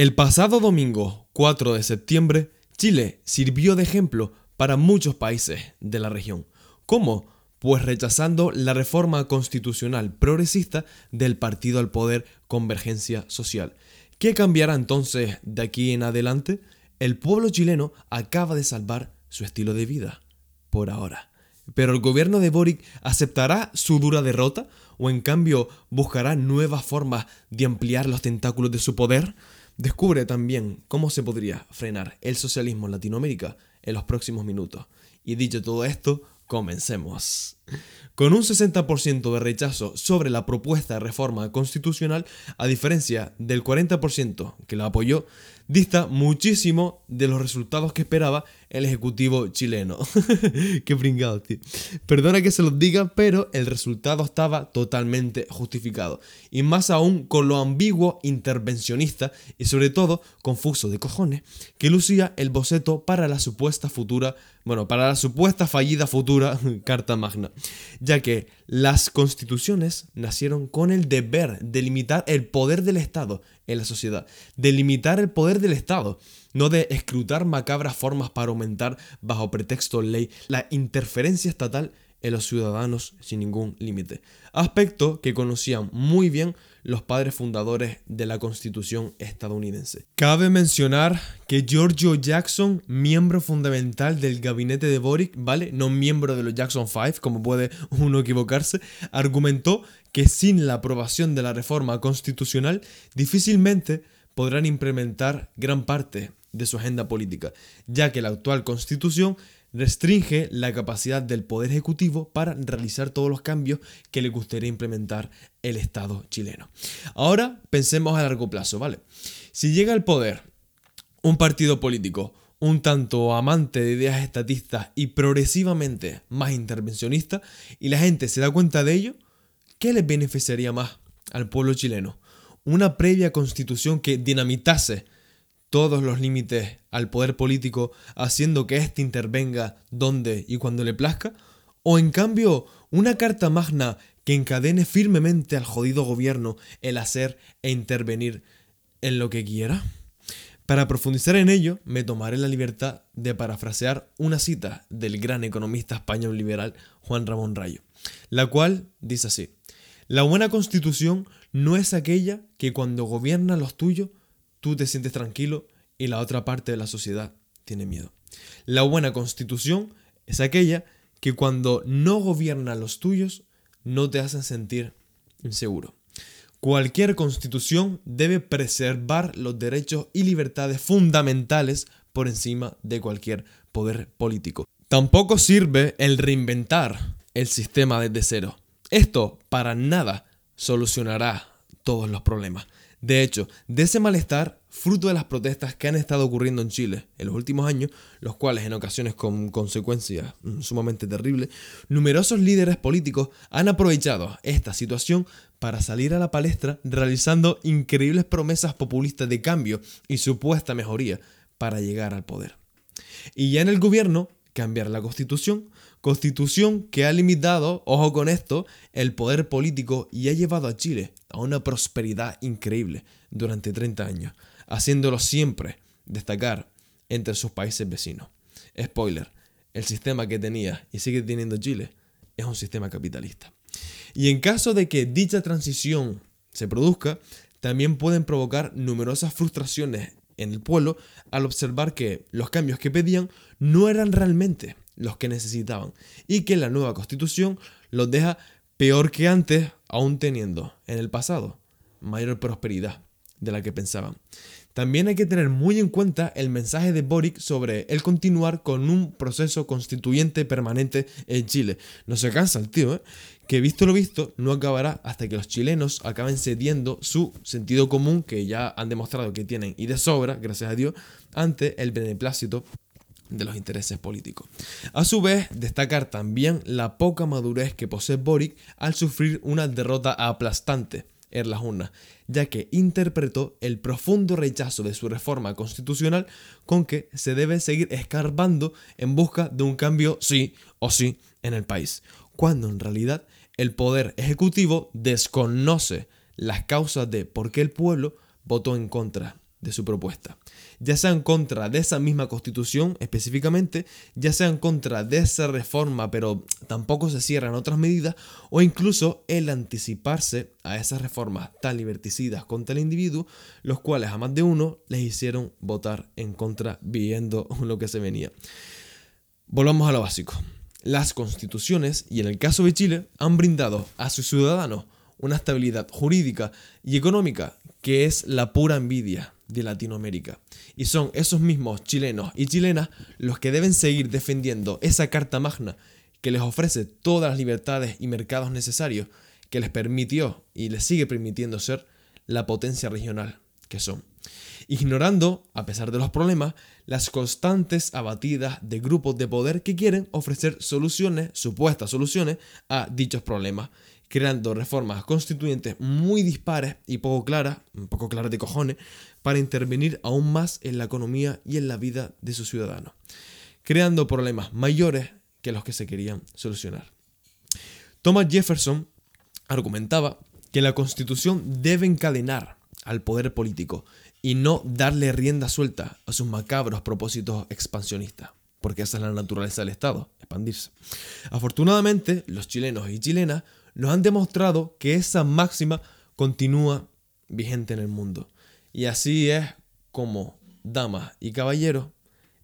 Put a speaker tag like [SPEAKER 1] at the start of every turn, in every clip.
[SPEAKER 1] El pasado domingo 4 de septiembre, Chile sirvió de ejemplo para muchos países de la región. ¿Cómo? Pues rechazando la reforma constitucional progresista del partido al poder Convergencia Social. ¿Qué cambiará entonces de aquí en adelante? El pueblo chileno acaba de salvar su estilo de vida, por ahora. Pero el gobierno de Boric aceptará su dura derrota o en cambio buscará nuevas formas de ampliar los tentáculos de su poder? Descubre también cómo se podría frenar el socialismo en Latinoamérica en los próximos minutos. Y dicho todo esto, comencemos. Con un 60% de rechazo sobre la propuesta de reforma constitucional, a diferencia del 40% que la apoyó, dista muchísimo de los resultados que esperaba el ejecutivo chileno. Qué pringado, tío. Perdona que se los diga, pero el resultado estaba totalmente justificado. Y más aún con lo ambiguo, intervencionista y sobre todo confuso de cojones que lucía el boceto para la supuesta futura, bueno, para la supuesta fallida futura Carta Magna. Ya que las constituciones nacieron con el deber de limitar el poder del Estado en la sociedad, de limitar el poder del Estado, no de escrutar macabras formas para aumentar bajo pretexto ley la interferencia estatal en los ciudadanos sin ningún límite. Aspecto que conocían muy bien los padres fundadores de la Constitución estadounidense. Cabe mencionar que Giorgio Jackson, miembro fundamental del gabinete de Boric, ¿vale? No miembro de los Jackson 5, como puede uno equivocarse, argumentó que sin la aprobación de la reforma constitucional difícilmente podrán implementar gran parte de su agenda política, ya que la actual constitución restringe la capacidad del Poder Ejecutivo para realizar todos los cambios que le gustaría implementar el Estado chileno. Ahora pensemos a largo plazo, ¿vale? Si llega al poder un partido político un tanto amante de ideas estatistas y progresivamente más intervencionista, y la gente se da cuenta de ello, ¿qué les beneficiaría más al pueblo chileno? ¿Una previa constitución que dinamitase todos los límites al poder político, haciendo que éste intervenga donde y cuando le plazca? ¿O en cambio una carta magna que encadene firmemente al jodido gobierno el hacer e intervenir en lo que quiera? Para profundizar en ello, me tomaré la libertad de parafrasear una cita del gran economista español liberal Juan Ramón Rayo, la cual dice así, La buena constitución no es aquella que cuando gobierna los tuyos tú te sientes tranquilo y la otra parte de la sociedad tiene miedo. La buena constitución es aquella que cuando no gobierna los tuyos no te hacen sentir inseguro. Cualquier constitución debe preservar los derechos y libertades fundamentales por encima de cualquier poder político. Tampoco sirve el reinventar el sistema desde cero. Esto para nada solucionará todos los problemas. De hecho, de ese malestar, fruto de las protestas que han estado ocurriendo en Chile en los últimos años, los cuales en ocasiones con consecuencias mm, sumamente terribles, numerosos líderes políticos han aprovechado esta situación para salir a la palestra realizando increíbles promesas populistas de cambio y supuesta mejoría para llegar al poder. Y ya en el gobierno, cambiar la constitución, constitución que ha limitado, ojo con esto, el poder político y ha llevado a Chile a una prosperidad increíble durante 30 años, haciéndolo siempre destacar entre sus países vecinos. Spoiler, el sistema que tenía y sigue teniendo Chile es un sistema capitalista. Y en caso de que dicha transición se produzca, también pueden provocar numerosas frustraciones en el pueblo al observar que los cambios que pedían no eran realmente los que necesitaban y que la nueva constitución los deja peor que antes, aún teniendo en el pasado mayor prosperidad de la que pensaban. También hay que tener muy en cuenta el mensaje de Boric sobre el continuar con un proceso constituyente permanente en Chile. No se cansa el tío, ¿eh? que visto lo visto no acabará hasta que los chilenos acaben cediendo su sentido común que ya han demostrado que tienen y de sobra, gracias a Dios, ante el beneplácito de los intereses políticos. A su vez, destacar también la poca madurez que posee Boric al sufrir una derrota aplastante urnas, ya que interpretó el profundo rechazo de su reforma constitucional con que se debe seguir escarbando en busca de un cambio sí o sí en el país, cuando en realidad el poder ejecutivo desconoce las causas de por qué el pueblo votó en contra de su propuesta, ya sea en contra de esa misma constitución específicamente, ya sea en contra de esa reforma, pero tampoco se cierran otras medidas, o incluso el anticiparse a esas reformas tan liberticidas contra el individuo, los cuales a más de uno les hicieron votar en contra viendo lo que se venía. Volvamos a lo básico. Las constituciones, y en el caso de Chile, han brindado a sus ciudadanos una estabilidad jurídica y económica que es la pura envidia de Latinoamérica. Y son esos mismos chilenos y chilenas los que deben seguir defendiendo esa Carta Magna que les ofrece todas las libertades y mercados necesarios que les permitió y les sigue permitiendo ser la potencia regional que son. Ignorando, a pesar de los problemas, las constantes abatidas de grupos de poder que quieren ofrecer soluciones, supuestas soluciones, a dichos problemas creando reformas constituyentes muy dispares y poco claras, un poco claras de cojones, para intervenir aún más en la economía y en la vida de sus ciudadanos, creando problemas mayores que los que se querían solucionar. Thomas Jefferson argumentaba que la constitución debe encadenar al poder político y no darle rienda suelta a sus macabros propósitos expansionistas porque esa es la naturaleza del Estado, expandirse. Afortunadamente, los chilenos y chilenas nos han demostrado que esa máxima continúa vigente en el mundo. Y así es como, damas y caballeros,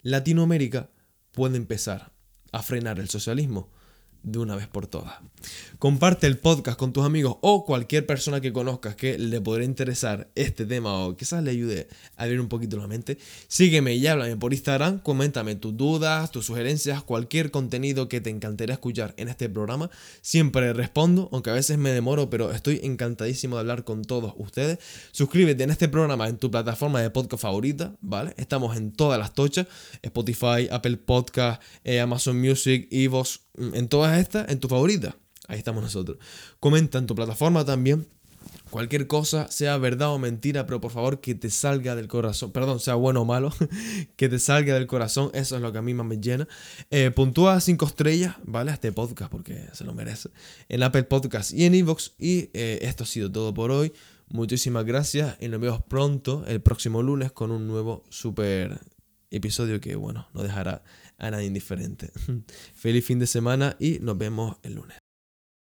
[SPEAKER 1] Latinoamérica puede empezar a frenar el socialismo de una vez por todas. Comparte el podcast con tus amigos o cualquier persona que conozcas que le podría interesar este tema o quizás le ayude a abrir un poquito la mente. Sígueme y háblame por Instagram, coméntame tus dudas, tus sugerencias, cualquier contenido que te encantaría escuchar en este programa. Siempre respondo, aunque a veces me demoro, pero estoy encantadísimo de hablar con todos ustedes. Suscríbete en este programa en tu plataforma de podcast favorita, ¿vale? Estamos en todas las tochas, Spotify, Apple Podcast, eh, Amazon Music, Evox, en todas estas, en tu favorita. Ahí estamos nosotros. Comenta en tu plataforma también. Cualquier cosa, sea verdad o mentira, pero por favor que te salga del corazón. Perdón, sea bueno o malo, que te salga del corazón. Eso es lo que a mí más me llena. Eh, puntúa 5 estrellas, ¿vale? A este podcast porque se lo merece. En Apple Podcast y en Evox. Y eh, esto ha sido todo por hoy. Muchísimas gracias y nos vemos pronto el próximo lunes con un nuevo super episodio que, bueno, no dejará a nadie indiferente. Feliz fin de semana y nos vemos el lunes.